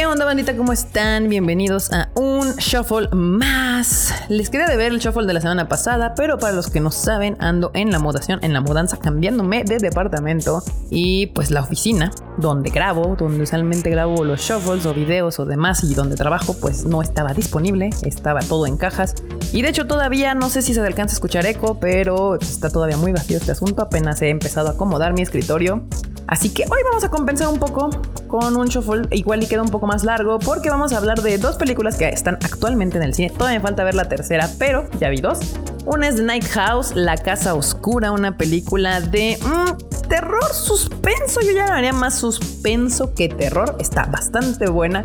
¿Qué onda bandita? ¿Cómo están? Bienvenidos a un shuffle más. Les quería de ver el shuffle de la semana pasada, pero para los que no saben, ando en la mudación, en la mudanza, cambiándome de departamento y pues la oficina donde grabo, donde usualmente grabo los shuffles o videos o demás y donde trabajo, pues no estaba disponible, estaba todo en cajas y de hecho todavía no sé si se alcanza a escuchar eco, pero está todavía muy vacío este asunto, apenas he empezado a acomodar mi escritorio. Así que hoy vamos a compensar un poco con un shuffle igual y queda un poco más largo porque vamos a hablar de dos películas que están actualmente en el cine. Todavía me falta ver la tercera, pero ya vi dos. Una es Night House, La Casa Oscura, una película de mm, terror suspenso. Yo ya haría más suspenso que terror. Está bastante buena.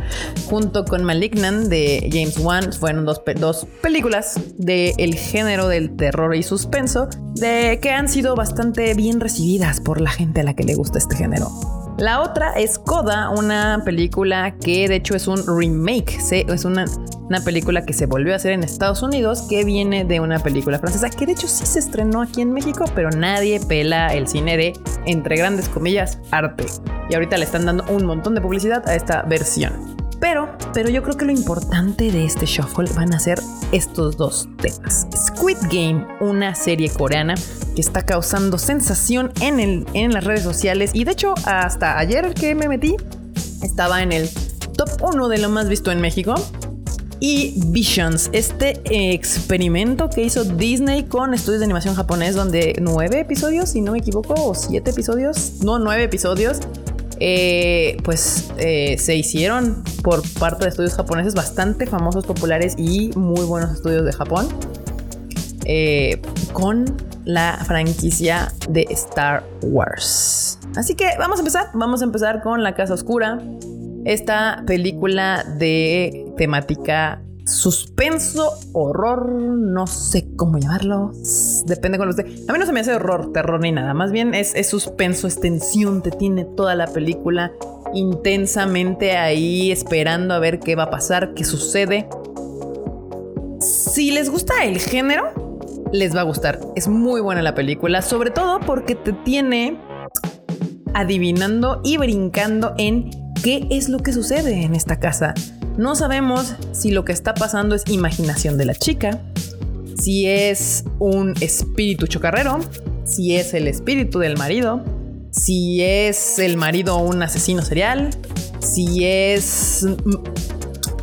Junto con Malignant de James Wan. Fueron dos, dos películas del género del terror y suspenso de que han sido bastante bien recibidas por la gente a la que le gusta este género. La otra es Coda, una película que de hecho es un remake, es una, una, película que se volvió a hacer en Estados Unidos, que viene de una película francesa, que de hecho sí se estrenó aquí en México, pero nadie pela el cine de, entre grandes comillas, arte. Y ahorita le están dando un montón de publicidad a esta versión. Pero, pero yo creo que lo importante de este shuffle van a ser estos dos temas. Squid Game, una serie coreana que está causando sensación en, el, en las redes sociales y de hecho hasta ayer que me metí estaba en el top 1 de lo más visto en México. Y Visions, este experimento que hizo Disney con estudios de animación japonés, donde nueve episodios, si no me equivoco, o siete episodios, no, nueve episodios, eh, pues eh, se hicieron por parte de estudios japoneses bastante famosos, populares y muy buenos estudios de Japón. Eh, con la franquicia de Star Wars. Así que vamos a empezar. Vamos a empezar con La Casa Oscura. Esta película de temática suspenso, horror, no sé cómo llamarlo. Depende con usted. A mí no se me hace horror, terror ni nada. Más bien es, es suspenso, es tensión. Te tiene toda la película intensamente ahí esperando a ver qué va a pasar, qué sucede. Si les gusta el género, les va a gustar. Es muy buena la película, sobre todo porque te tiene adivinando y brincando en qué es lo que sucede en esta casa. No sabemos si lo que está pasando es imaginación de la chica, si es un espíritu chocarrero, si es el espíritu del marido, si es el marido un asesino serial, si es, mm,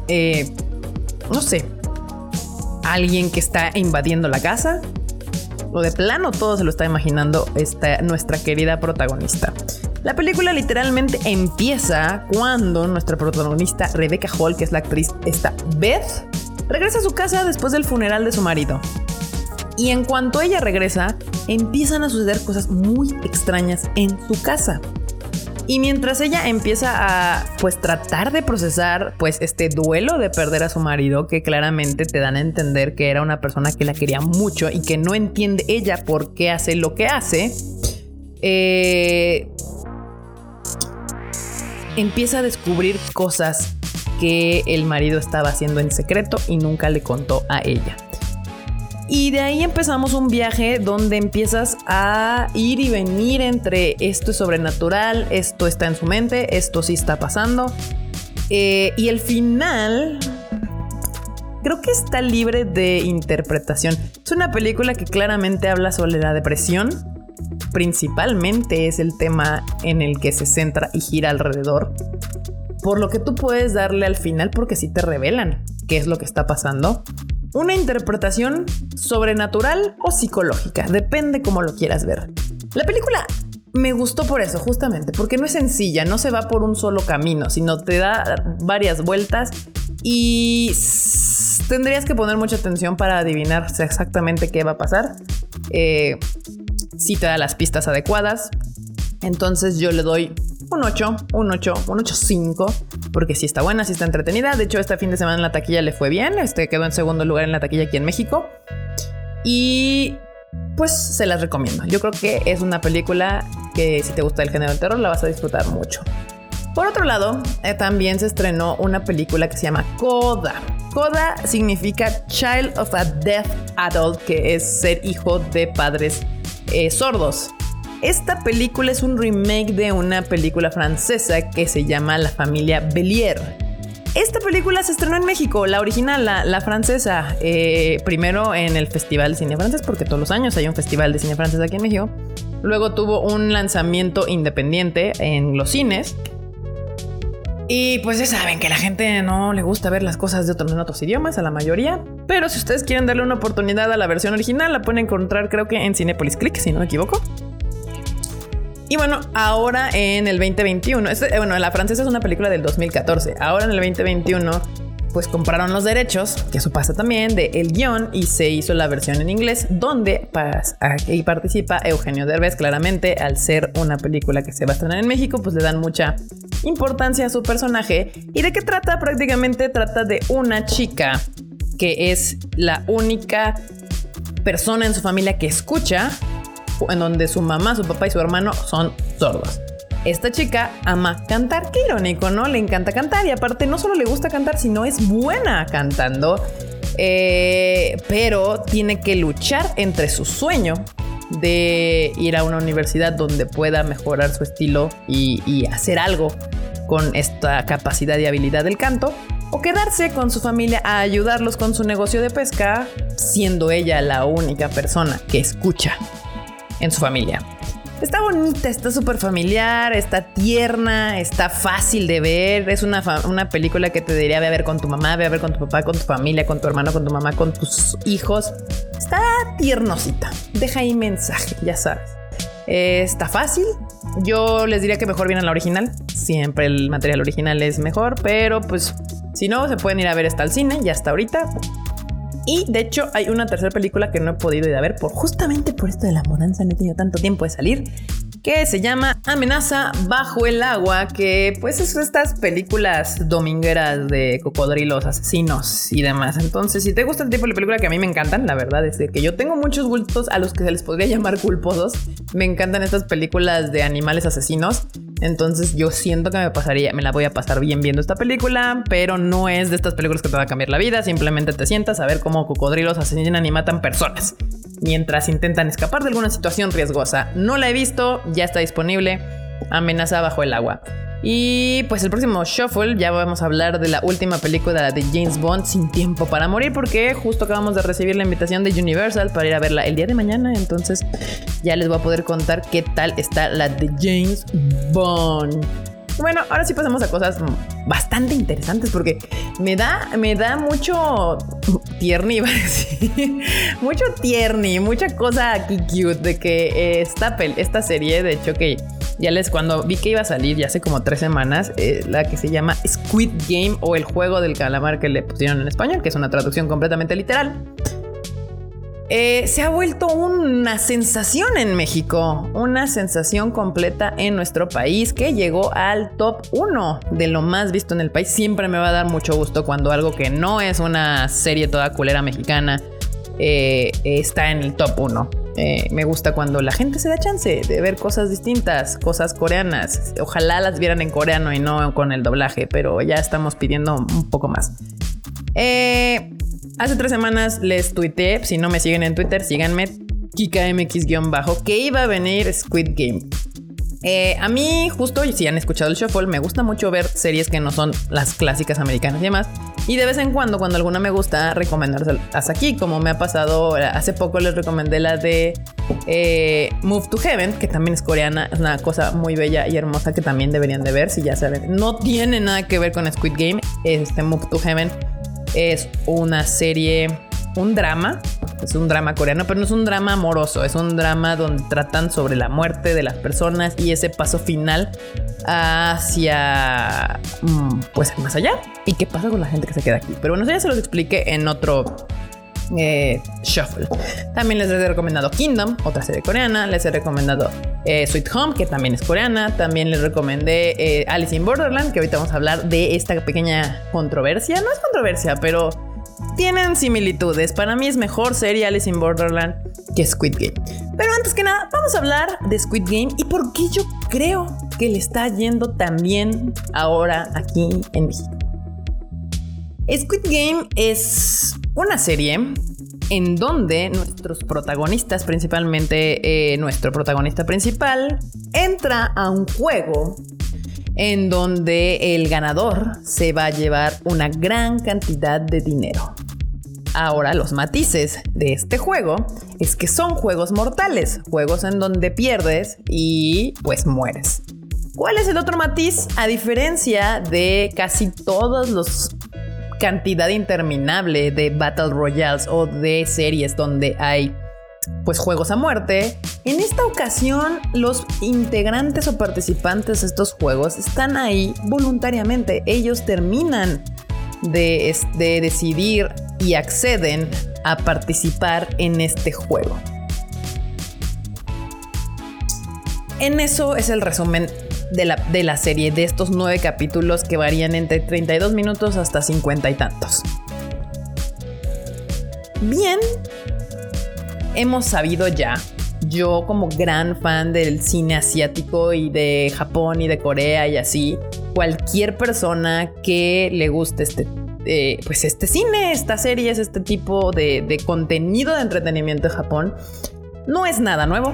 eh, no sé, alguien que está invadiendo la casa. O de plano todo se lo está imaginando esta, nuestra querida protagonista. La película literalmente empieza cuando nuestra protagonista Rebecca Hall, que es la actriz esta Beth, regresa a su casa después del funeral de su marido. Y en cuanto ella regresa, empiezan a suceder cosas muy extrañas en su casa. Y mientras ella empieza a pues tratar de procesar pues este duelo de perder a su marido que claramente te dan a entender que era una persona que la quería mucho y que no entiende ella por qué hace lo que hace, eh, empieza a descubrir cosas que el marido estaba haciendo en secreto y nunca le contó a ella. Y de ahí empezamos un viaje donde empiezas a ir y venir entre esto es sobrenatural, esto está en su mente, esto sí está pasando. Eh, y el final creo que está libre de interpretación. Es una película que claramente habla sobre la depresión. Principalmente es el tema en el que se centra y gira alrededor. Por lo que tú puedes darle al final porque sí te revelan qué es lo que está pasando una interpretación sobrenatural o psicológica, depende cómo lo quieras ver. La película me gustó por eso, justamente, porque no es sencilla, no se va por un solo camino, sino te da varias vueltas y tendrías que poner mucha atención para adivinar exactamente qué va a pasar. Eh, si te da las pistas adecuadas. Entonces yo le doy un 8, un 8, un 8.5, porque sí está buena, sí está entretenida. De hecho, este fin de semana en la taquilla le fue bien, este quedó en segundo lugar en la taquilla aquí en México. Y pues se las recomiendo. Yo creo que es una película que si te gusta el género del terror la vas a disfrutar mucho. Por otro lado, eh, también se estrenó una película que se llama Coda. Coda significa Child of a Deaf Adult, que es ser hijo de padres eh, sordos. Esta película es un remake de una película francesa que se llama La familia Bellier. esta película se estrenó en México, la original, la, francesa, eh, primero en el Festival de Cine Francés, porque todos los años hay un Festival de Cine Francés aquí en México. Luego tuvo un lanzamiento independiente en los cines. Y pues ya saben que la gente no le gusta ver las cosas de otros, en otros idiomas, a la mayoría. Pero si ustedes quieren darle una oportunidad a la versión original, la pueden encontrar creo que en Cinepolis Click, si no me equivoco. Y bueno, ahora en el 2021, este, eh, bueno, La Francesa es una película del 2014. Ahora en el 2021, pues compraron los derechos, que eso pasa también, de el guion y se hizo la versión en inglés, donde participa Eugenio Derbez. Claramente, al ser una película que se va a estrenar en México, pues le dan mucha importancia a su personaje. ¿Y de qué trata? Prácticamente trata de una chica que es la única persona en su familia que escucha en donde su mamá, su papá y su hermano son sordos. Esta chica ama cantar, qué irónico, ¿no? Le encanta cantar y aparte no solo le gusta cantar, sino es buena cantando. Eh, pero tiene que luchar entre su sueño de ir a una universidad donde pueda mejorar su estilo y, y hacer algo con esta capacidad y habilidad del canto, o quedarse con su familia a ayudarlos con su negocio de pesca, siendo ella la única persona que escucha en su familia. Está bonita, está súper familiar, está tierna, está fácil de ver. Es una, una película que te diría ve a ver con tu mamá, ve a ver con tu papá, con tu familia, con tu hermano, con tu mamá, con tus hijos. Está tiernosita. Deja ahí mensaje, ya sabes. está fácil. Yo les diría que mejor viene la original. Siempre el material original es mejor, pero pues si no, se pueden ir a ver hasta el cine, ya hasta ahorita. Y de hecho hay una tercera película que no he podido ir a ver por justamente por esto de la mudanza, no he tenido tanto tiempo de salir, que se llama Amenaza bajo el agua, que pues es estas películas domingueras de cocodrilos, asesinos y demás. Entonces, si te gusta el tipo de película que a mí me encantan, la verdad es que yo tengo muchos gustos a los que se les podría llamar culposos. Me encantan estas películas de animales asesinos. Entonces yo siento que me pasaría, me la voy a pasar bien viendo esta película, pero no es de estas películas que te va a cambiar la vida, simplemente te sientas a ver cómo cocodrilos asesinan y matan personas mientras intentan escapar de alguna situación riesgosa. No la he visto, ya está disponible. Amenaza bajo el agua. Y pues el próximo Shuffle ya vamos a hablar de la última película de James Bond sin tiempo para morir porque justo acabamos de recibir la invitación de Universal para ir a verla el día de mañana, entonces ya les voy a poder contar qué tal está la de James Bond. Bueno, ahora sí pasamos a cosas bastante interesantes porque me da, me da mucho tierni, iba a decir. mucho tierni, mucha cosa aquí cute de que esta, esta serie, de hecho que ya les cuando vi que iba a salir ya hace como tres semanas, eh, la que se llama Squid Game o el juego del calamar que le pusieron en español, que es una traducción completamente literal. Eh, se ha vuelto una sensación en México, una sensación completa en nuestro país que llegó al top 1 de lo más visto en el país. Siempre me va a dar mucho gusto cuando algo que no es una serie toda culera mexicana eh, está en el top 1. Eh, me gusta cuando la gente se da chance de ver cosas distintas, cosas coreanas. Ojalá las vieran en coreano y no con el doblaje, pero ya estamos pidiendo un poco más. Eh, Hace tres semanas les tuiteé, si no me siguen en Twitter, síganme, KikaMX-bajo, que iba a venir Squid Game. Eh, a mí, justo, si han escuchado el Shuffle, me gusta mucho ver series que no son las clásicas americanas y demás. Y de vez en cuando, cuando alguna me gusta, recomendárselas aquí, como me ha pasado. Hace poco les recomendé la de eh, Move to Heaven, que también es coreana. Es una cosa muy bella y hermosa que también deberían de ver, si ya saben. No tiene nada que ver con Squid Game, este Move to Heaven es una serie, un drama, es un drama coreano, pero no es un drama amoroso, es un drama donde tratan sobre la muerte de las personas y ese paso final hacia, mm, pues, más allá. ¿Y qué pasa con la gente que se queda aquí? Pero bueno, eso ya se los expliqué en otro eh, Shuffle. También les he recomendado Kingdom, otra serie coreana. Les he recomendado eh, Sweet Home, que también es coreana. También les recomendé eh, Alice in Borderland, que ahorita vamos a hablar de esta pequeña controversia. No es controversia, pero tienen similitudes. Para mí es mejor serie Alice in Borderland que Squid Game. Pero antes que nada, vamos a hablar de Squid Game y por qué yo creo que le está yendo tan bien ahora aquí en México. Squid Game es una serie en donde nuestros protagonistas, principalmente eh, nuestro protagonista principal, entra a un juego en donde el ganador se va a llevar una gran cantidad de dinero. Ahora los matices de este juego es que son juegos mortales, juegos en donde pierdes y pues mueres. ¿Cuál es el otro matiz? A diferencia de casi todos los cantidad interminable de Battle Royales o de series donde hay pues juegos a muerte. En esta ocasión, los integrantes o participantes de estos juegos están ahí voluntariamente. Ellos terminan de, de decidir y acceden a participar en este juego. En eso es el resumen de la, de la, serie, de estos nueve capítulos que varían entre 32 minutos hasta 50 y tantos. Bien, hemos sabido ya, yo como gran fan del cine asiático y de Japón y de Corea y así, cualquier persona que le guste este, eh, pues este cine, estas series, este tipo de, de contenido de entretenimiento de Japón, no es nada nuevo.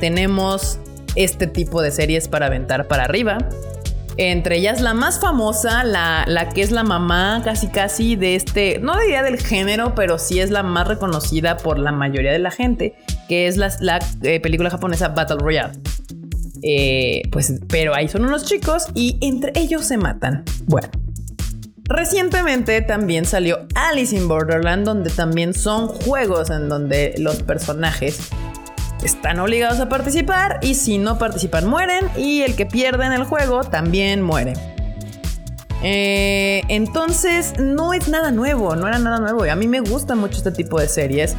Tenemos este tipo de series para aventar para arriba. Entre ellas la más famosa, la, la, que es la mamá casi casi de este, no diría del género, pero sí es la más reconocida por la mayoría de la gente, que es la, la eh, película japonesa Battle Royale. Eh, pues, pero ahí son unos chicos y entre ellos se matan. Bueno. Recientemente también salió Alice in Borderland, donde también son juegos en donde los personajes están obligados a participar y si no participan mueren y el que pierde en el juego también muere. Eh, entonces no es nada nuevo, no era nada nuevo. Y a mí me gusta mucho este tipo de series.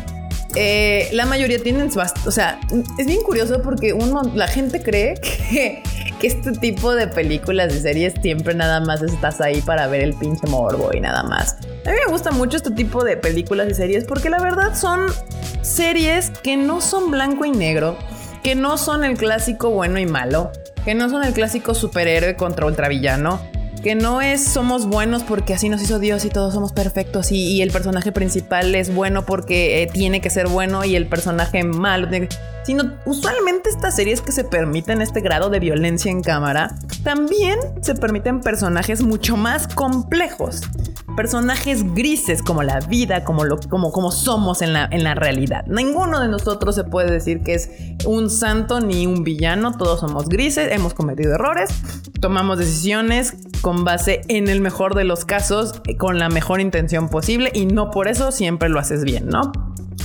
Eh, la mayoría tienen, o sea, es bien curioso porque la gente cree que, que este tipo de películas y series siempre nada más estás ahí para ver el pinche morbo y nada más. A mí me gusta mucho este tipo de películas y series porque la verdad son series que no son blanco y negro, que no son el clásico bueno y malo, que no son el clásico superhéroe contra ultravillano, que no es somos buenos porque así nos hizo Dios y todos somos perfectos y, el personaje principal es bueno porque eh, tiene que ser bueno y el personaje malo tiene que sino usualmente estas series que se permiten este grado de violencia en cámara, también se permiten personajes mucho más complejos, personajes grises como la vida, como, lo, como, como somos en la, en la realidad. Ninguno de nosotros se puede decir que es un santo ni un villano, todos somos grises, hemos cometido errores, tomamos decisiones con base en el mejor de los casos, con la mejor intención posible y no por eso siempre lo haces bien, ¿no?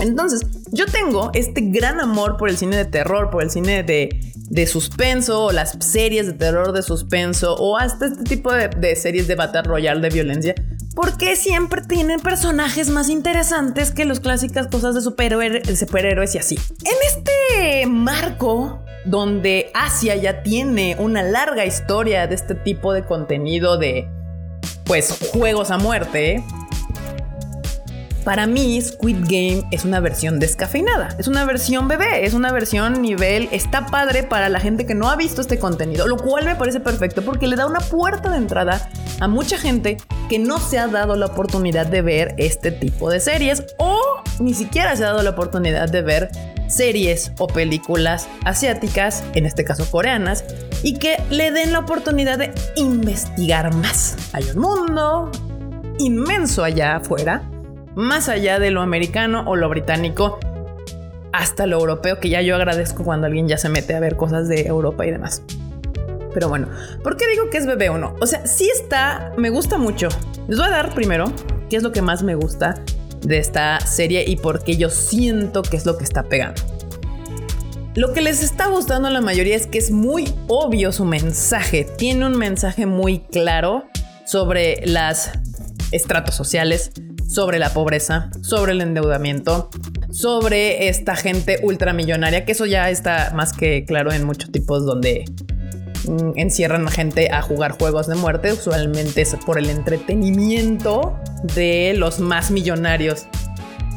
Entonces, yo tengo este gran amor por el cine de terror, por el cine de, suspenso, o las series de terror de suspenso, o hasta este tipo de, series de Battle Royale de violencia, porque siempre tienen personajes más interesantes que las clásicas cosas de superhéroes y así. En este marco donde Asia ya tiene una larga historia de este tipo de contenido de pues juegos a muerte, para mí, Squid Game es una versión descafeinada. Es una versión bebé, es una versión nivel. Está padre para la gente que no ha visto este contenido, lo cual me parece perfecto porque le da una puerta de entrada a mucha gente que no se ha dado la oportunidad de ver este tipo de series o ni siquiera se ha dado la oportunidad de ver series o películas asiáticas, en este caso coreanas, y que le den la oportunidad de investigar más. Hay un mundo inmenso allá afuera más allá de lo americano o lo británico, hasta lo europeo, que ya yo agradezco cuando alguien ya se mete a ver cosas de Europa y demás. Pero bueno, ¿por qué digo que es bebé o no? O sea, sí está, me gusta mucho. Les voy a dar primero qué es lo que más me gusta de esta serie y por qué yo siento que es lo que está pegando. Lo que les está gustando a la mayoría es que es muy obvio su mensaje. Tiene un mensaje muy claro sobre las estratos sociales, sobre la pobreza, sobre el endeudamiento, sobre esta gente ultramillonaria, que eso ya está más que claro en muchos tipos donde mm, encierran a gente a jugar juegos de muerte, usualmente es por el entretenimiento de los más millonarios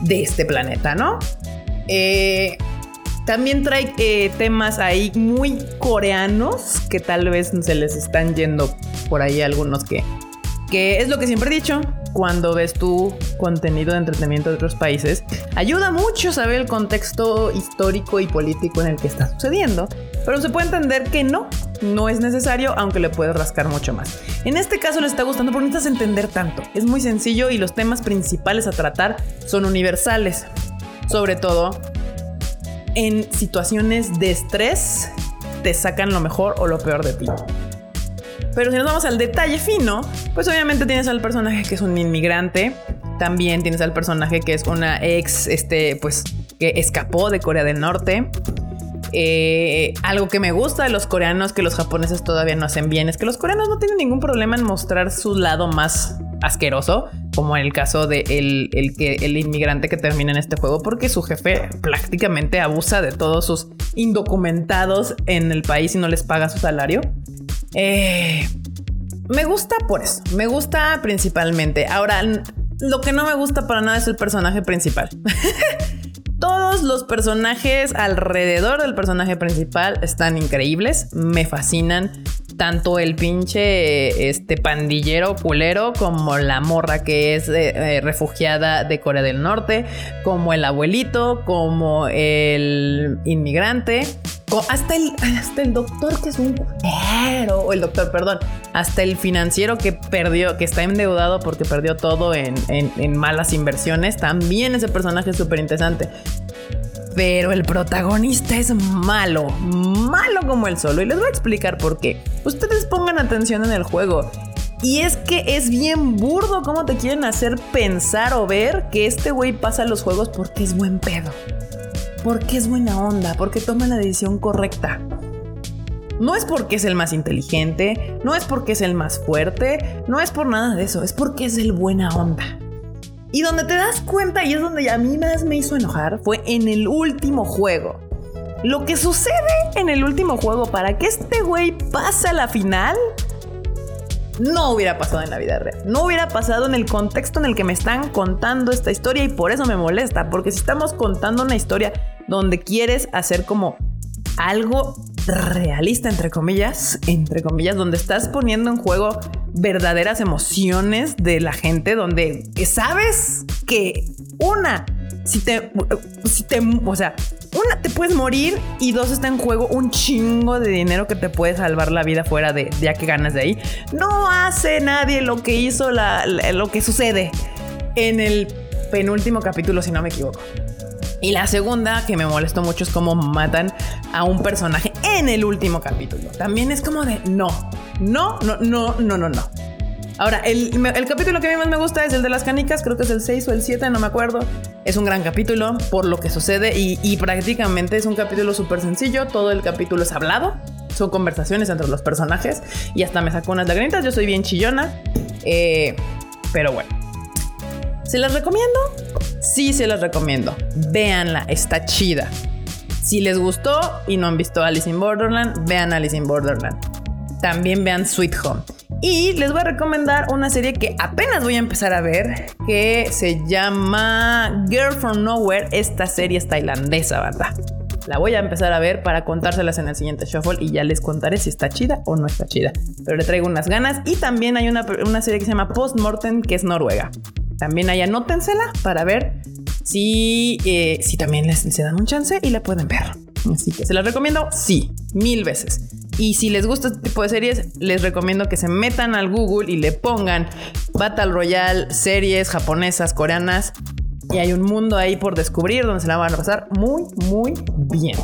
de este planeta, ¿no? Eh, también trae eh, temas ahí muy coreanos que tal vez se les están yendo por ahí algunos que, que es lo que siempre he dicho, cuando ves tu contenido de entretenimiento de otros países, ayuda mucho saber el contexto histórico y político en el que está sucediendo, pero se puede entender que no, no es necesario, aunque le puedes rascar mucho más. En este caso le está gustando porque necesitas entender tanto. Es muy sencillo y los temas principales a tratar son universales. Sobre todo en situaciones de estrés, te sacan lo mejor o lo peor de ti. Pero si nos vamos al detalle fino, pues obviamente tienes al personaje que es un inmigrante. También tienes al personaje que es una ex, este, pues, que escapó de Corea del Norte. Eh, algo que me gusta de los coreanos que los japoneses todavía no hacen bien es que los coreanos no tienen ningún problema en mostrar su lado más asqueroso, como en el caso de el, que, el inmigrante que termina en este juego, porque su jefe prácticamente abusa de todos sus indocumentados en el país y no les paga su salario. Eh, me gusta por eso, me gusta principalmente. Ahora, lo que no me gusta para nada es el personaje principal. Todos los personajes alrededor del personaje principal están increíbles, me fascinan. Tanto el pinche este pandillero culero como la morra que es eh, eh, refugiada de Corea del Norte, como el abuelito, como el inmigrante, hasta el, hasta el doctor que es un culero, o el doctor, perdón, hasta el financiero que perdió, que está endeudado porque perdió todo en, en malas inversiones, también ese personaje es súper interesante. Pero el protagonista es malo, malo como el solo. Y les voy a explicar por qué. Ustedes pongan atención en el juego. Y es que es bien burdo cómo te quieren hacer pensar o ver que este güey pasa los juegos porque es buen pedo. Porque es buena onda, porque toma la decisión correcta. No es porque es el más inteligente, no es porque es el más fuerte, no es por nada de eso, es porque es el buena onda. Y donde te das cuenta, y es donde a mí más me hizo enojar, fue en el último juego. Lo que sucede en el último juego para que este güey pase a la final no hubiera pasado en la vida real. No hubiera pasado en el contexto en el que me están contando esta historia y por eso me molesta. Porque si estamos contando una historia donde quieres hacer como algo realista, entre comillas, entre comillas, donde estás poniendo en juego verdaderas emociones de la gente, donde sabes que una, si te, si te, o sea, una, te puedes morir y dos, está en juego un chingo de dinero que te puede salvar la vida fuera de, ya que ganas de ahí. No hace nadie lo que hizo, lo que sucede en el penúltimo capítulo, si no me equivoco. Y la segunda que me molestó mucho es cómo matan a un personaje en el último capítulo. También es como de no, no, no, no, no, no, no. Ahora, el, capítulo que a mí más me gusta es el de las canicas, creo que es el 6 o el 7, no me acuerdo. Es un gran capítulo por lo que sucede y, prácticamente es un capítulo súper sencillo, todo el capítulo es hablado, son conversaciones entre los personajes y hasta me sacó unas lagrimitas, yo soy bien chillona, eh, pero bueno. ¿Se las recomiendo? Sí, se las recomiendo. Véanla, está chida. Si les gustó y no han visto Alice in Borderland, vean Alice in Borderland. También vean Sweet Home. Y les voy a recomendar una serie que apenas voy a empezar a ver, que se llama Girl from Nowhere. Esta serie es tailandesa, ¿verdad? La voy a empezar a ver para contárselas en el siguiente shuffle y ya les contaré si está chida o no está chida. Pero le traigo unas ganas. Y también hay una, una serie que se llama Postmortem, que es Noruega. También ahí anótensela para ver si, eh, si también les, dan un chance y la pueden ver. Así que se las recomiendo, sí, mil veces. Y si les gusta este tipo de series, les recomiendo que se metan al Google y le pongan Battle Royale, series japonesas, coreanas. Y hay un mundo ahí por descubrir donde se la van a pasar muy, muy bien.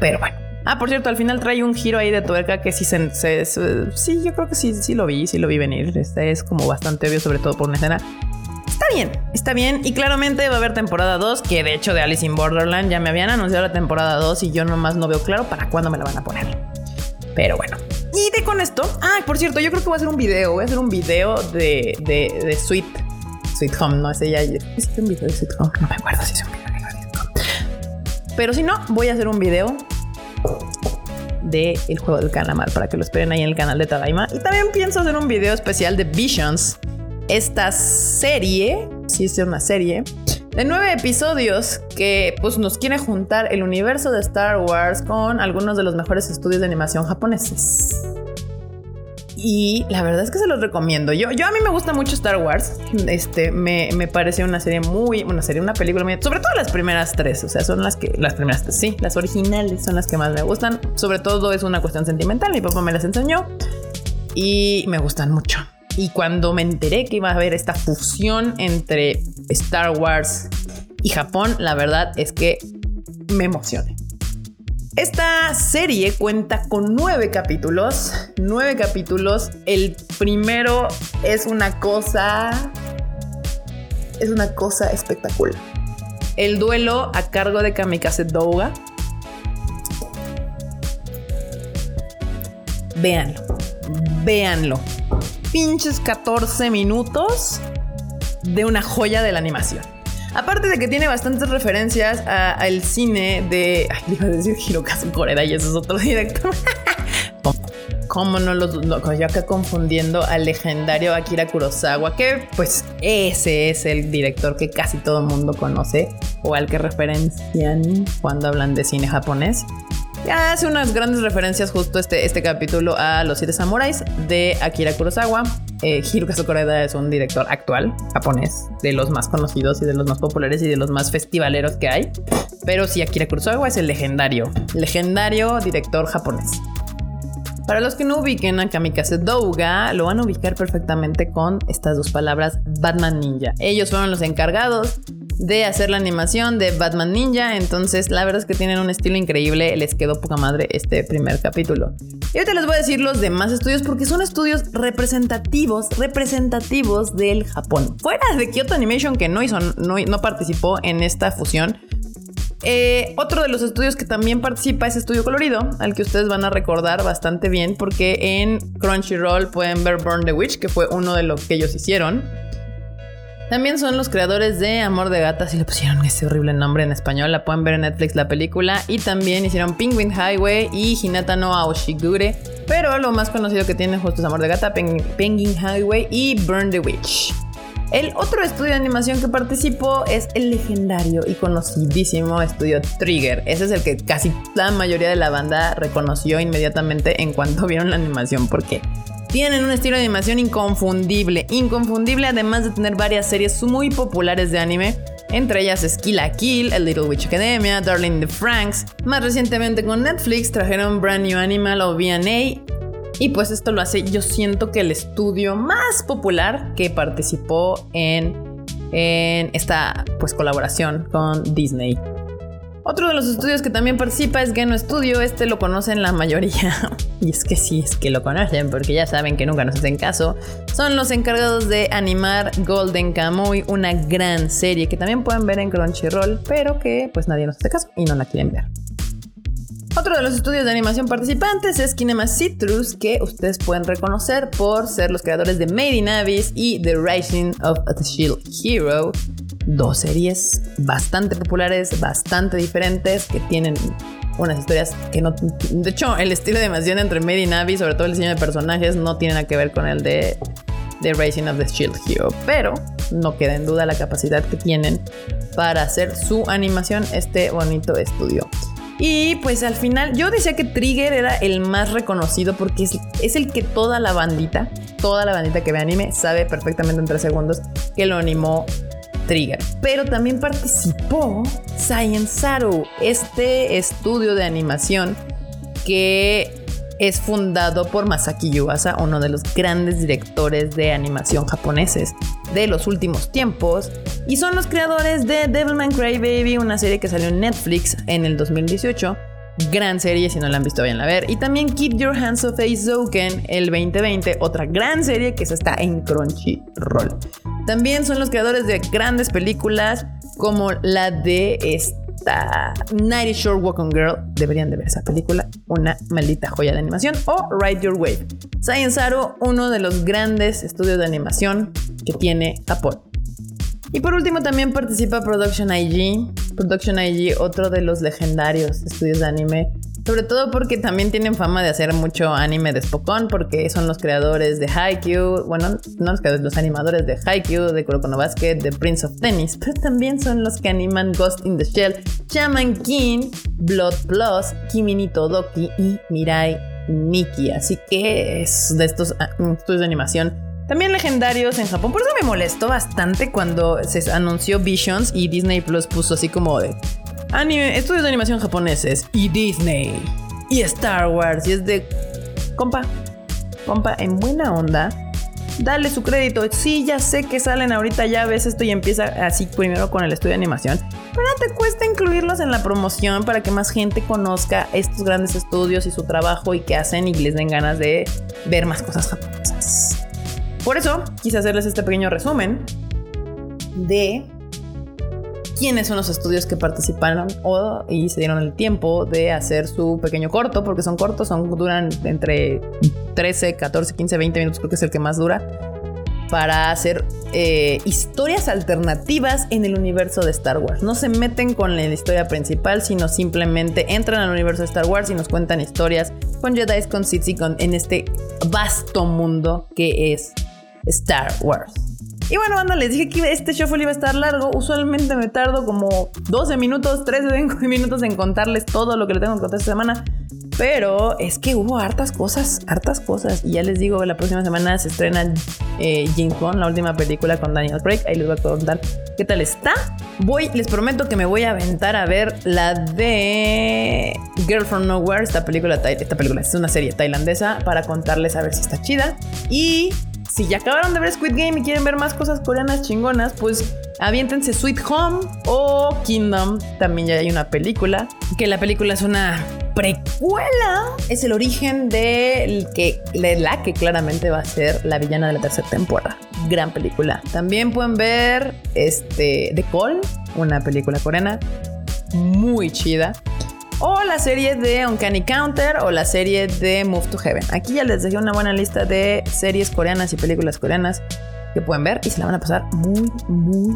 Pero bueno. Ah, por cierto, al final trae un giro ahí de tuerca que sí se, sí, yo creo que sí, sí lo vi, sí lo vi venir. Este es como bastante obvio, sobre todo por una escena. Está bien, está bien. Y claramente va a haber temporada 2, que de hecho de Alice in Borderland ya me habían anunciado la temporada 2 y yo nomás no veo claro para cuándo me la van a poner. Pero bueno. Y de con esto. Ah, por cierto, yo creo que voy a hacer un video. Voy a hacer un video de, de, de Sweet. Sweet Home, no sé ya. ¿Es un video de Sweet Home? No me acuerdo si es un video de Sweet Home. Pero si no, voy a hacer un video de el juego del calamar para que lo esperen ahí en el canal de Tadaima. Y también pienso hacer un video especial de Visions. Esta serie, si es una serie, de nueve episodios que pues nos quiere juntar el universo de Star Wars con algunos de los mejores estudios de animación japoneses. Y la verdad es que se los recomiendo. Yo, yo a mí me gusta mucho Star Wars. Este me, me parece una serie muy, una serie, una película muy, sobre todo las primeras tres. O sea, son las que, las primeras tres, sí, las originales son las que más me gustan. Sobre todo es una cuestión sentimental. Mi papá me las enseñó y me gustan mucho. Y cuando me enteré que iba a haber esta fusión entre Star Wars y Japón, la verdad es que me emocioné. Esta serie cuenta con nueve capítulos. Nueve capítulos. El primero es una cosa. Es una cosa espectacular. El duelo a cargo de Kamikaze Douga. Véanlo. Véanlo. Pinches 14 minutos de una joya de la animación. Aparte de que tiene bastantes referencias al cine de. Iba a decir Hirokazu Koreda y ese es otro director. ¿Cómo no los.? yo acá confundiendo al legendario Akira Kurosawa, que pues ese es el director que casi todo el mundo conoce o al que referencian cuando hablan de cine japonés. Ya hace unas grandes referencias justo este, este capítulo a Los Siete Samuráis de Akira Kurosawa. Eh, Hirokazu Koreda es un director actual japonés, de los más conocidos y de los más populares y de los más festivaleros que hay. Pero sí, Akira Kurosawa es el legendario, legendario director japonés. Para los que no ubiquen a Kamikaze Douga, lo van a ubicar perfectamente con estas dos palabras Batman Ninja. Ellos fueron los encargados de hacer la animación de Batman Ninja. Entonces, la verdad es que tienen un estilo increíble. Les quedó poca madre este primer capítulo. Y ahorita les voy a decir los demás estudios porque son estudios representativos, representativos del Japón. Fuera de Kyoto Animation, que no hizo, no, no participó en esta fusión. Eh, otro de los estudios que también participa es Estudio Colorido, al que ustedes van a recordar bastante bien porque en Crunchyroll pueden ver Burn the Witch, que fue uno de los que ellos hicieron. También son los creadores de Amor de Gata, si le pusieron ese horrible nombre en español, la pueden ver en Netflix la película. Y también hicieron Penguin Highway y Hinata no Aoshigure. Pero lo más conocido que tienen justo es Amor de Gata, Penguin Highway y Burn the Witch. El otro estudio de animación que participó es el legendario y conocidísimo estudio Trigger. Ese es el que casi la mayoría de la banda reconoció inmediatamente en cuanto vieron la animación, porque tienen un estilo de animación inconfundible, inconfundible además de tener varias series muy populares de anime. Entre ellas es Kill la Kill, A Little Witch Academia, Darling the Franks. Más recientemente con Netflix trajeron Brand New Animal o VA. Y pues esto lo hace, yo siento que el estudio más popular que participó en, en esta pues colaboración con Disney. Otro de los estudios que también participa es Geno Studio. Este lo conocen la mayoría. y es que sí, es que lo conocen porque ya saben que nunca nos hacen caso. Son los encargados de animar Golden Kamuy, una gran serie que también pueden ver en Crunchyroll, pero que pues nadie nos hace caso y no la quieren ver. Otro de los estudios de animación participantes es Kinema Citrus, que ustedes pueden reconocer por ser los creadores de Made in Abyss y The Rising of the Shield Hero, dos series bastante populares, bastante diferentes, que tienen unas historias que no... De hecho, el estilo de animación entre Made in Abyss, sobre todo el diseño de personajes, no tiene nada que ver con el de The Rising of the Shield Hero, pero no queda en duda la capacidad que tienen para hacer su animación este bonito estudio. Y pues al final yo decía que Trigger era el más reconocido porque es, el que toda la bandita, toda la bandita que ve anime sabe perfectamente en tres segundos que lo animó Trigger. Pero también participó Science Saru, este estudio de animación que es fundado por Masaki Yuasa, uno de los grandes directores de animación japoneses de los últimos tiempos, y son los creadores de Devilman Crybaby, una serie que salió en Netflix en el 2018 gran serie si no la han visto vayan a ver. Y también Keep Your Hands Off Zouken el 2020, otra gran serie que se está en Crunchyroll. También son los creadores de grandes películas como la de esta Nighty Short Walk Girl. Deberían de ver esa película, una maldita joya de animación. O Ride Your Wave. Science Arrow, uno de los grandes estudios de animación que tiene Japón. Y por último también participa Production IG. Production IG, otro de los legendarios estudios de anime. Sobre todo porque también tienen fama de hacer mucho anime de Spokon, porque son los creadores de Haikyuu, bueno, no los creadores, los animadores de Haikyuu, de Kuroko no Basket, de Prince of Tennis, pero también son los que animan Ghost in the Shell, Shaman King, Blood Plus, Kimi ni Todoki y Mirai Nikki. Así que es de estos ah, estudios de animación también legendarios en Japón. Por eso me molestó bastante cuando se anunció Visions y Disney Plus puso así como de anime, estudios de animación japoneses y Disney y Star Wars. Y es de compa, compa, en buena onda dale su crédito. Sí, ya sé que salen ahorita, ya ves esto y empieza así primero con el estudio de animación. Pero te cuesta incluirlos en la promoción para que más gente conozca estos grandes estudios y su trabajo y qué hacen y les den ganas de ver más cosas japonesas. Por eso quise hacerles este pequeño resumen de quiénes son los estudios que participaron o, y se dieron el tiempo de hacer su pequeño corto, porque son cortos, son, duran entre 13, 14, 15, 20 minutos, creo que es el que más dura, para hacer eh, historias alternativas en el universo de Star Wars. No se meten con la historia principal, sino simplemente entran al universo de Star Wars y nos cuentan historias con Jedi, con Sith y con, en este vasto mundo que es Star Wars. Y bueno, banda, les dije que este shuffle iba a estar largo. Usualmente me tardo como 12 minutos, 13 minutos en contarles todo lo que le tengo que contar esta semana. Pero es que hubo hartas cosas, hartas cosas. Y ya les digo, la próxima semana se estrena eh, Jim la última película con Daniel Craig. Ahí les voy a contar qué tal está. Voy, les prometo que me voy a aventar a ver la de Girl from Nowhere, esta película, esta película es una serie tailandesa para contarles a ver si está chida. Y si ya acabaron de ver Squid Game y quieren ver más cosas coreanas chingonas, pues aviéntense Sweet Home o Kingdom. También ya hay una película. Que la película es una precuela. Es el origen de, que, la que claramente va a ser la villana de la tercera temporada. Gran película. También pueden ver este, The Call, una película coreana muy chida o la serie de Uncanny Counter o la serie de Move to Heaven. Aquí ya les dejé una buena lista de series coreanas y películas coreanas que pueden ver y se la van a pasar muy, muy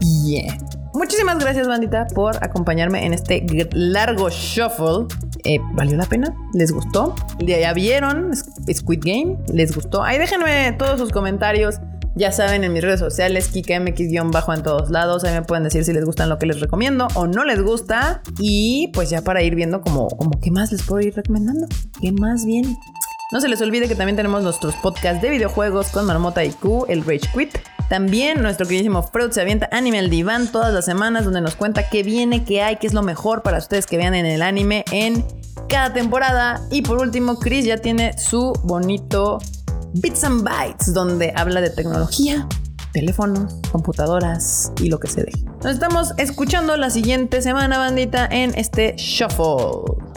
bien. Muchísimas gracias, bandita, por acompañarme en este largo shuffle. Eh, ¿Valió la pena? ¿Les gustó? ¿Ya vieron Squid Game? ¿Les gustó? Ahí déjenme todos sus comentarios ya saben, en mis redes sociales, KikaMX-bajo en todos lados. Ahí me pueden decir si les gustan lo que les recomiendo o no les gusta. Y pues ya para ir viendo como, como qué más les puedo ir recomendando. ¿Qué más viene? No se les olvide que también tenemos nuestros podcasts de videojuegos con Marmota Q, el Rage Quit. También nuestro queridísimo Freud se avienta Anime al Diván todas las semanas donde nos cuenta qué viene, qué hay, qué es lo mejor para ustedes que vean en el anime en cada temporada. Y por último, Chris ya tiene su bonito Bits and Bytes, donde habla de tecnología, teléfonos, computadoras y lo que se deje. Nos estamos escuchando la siguiente semana, bandita, en este Shuffle.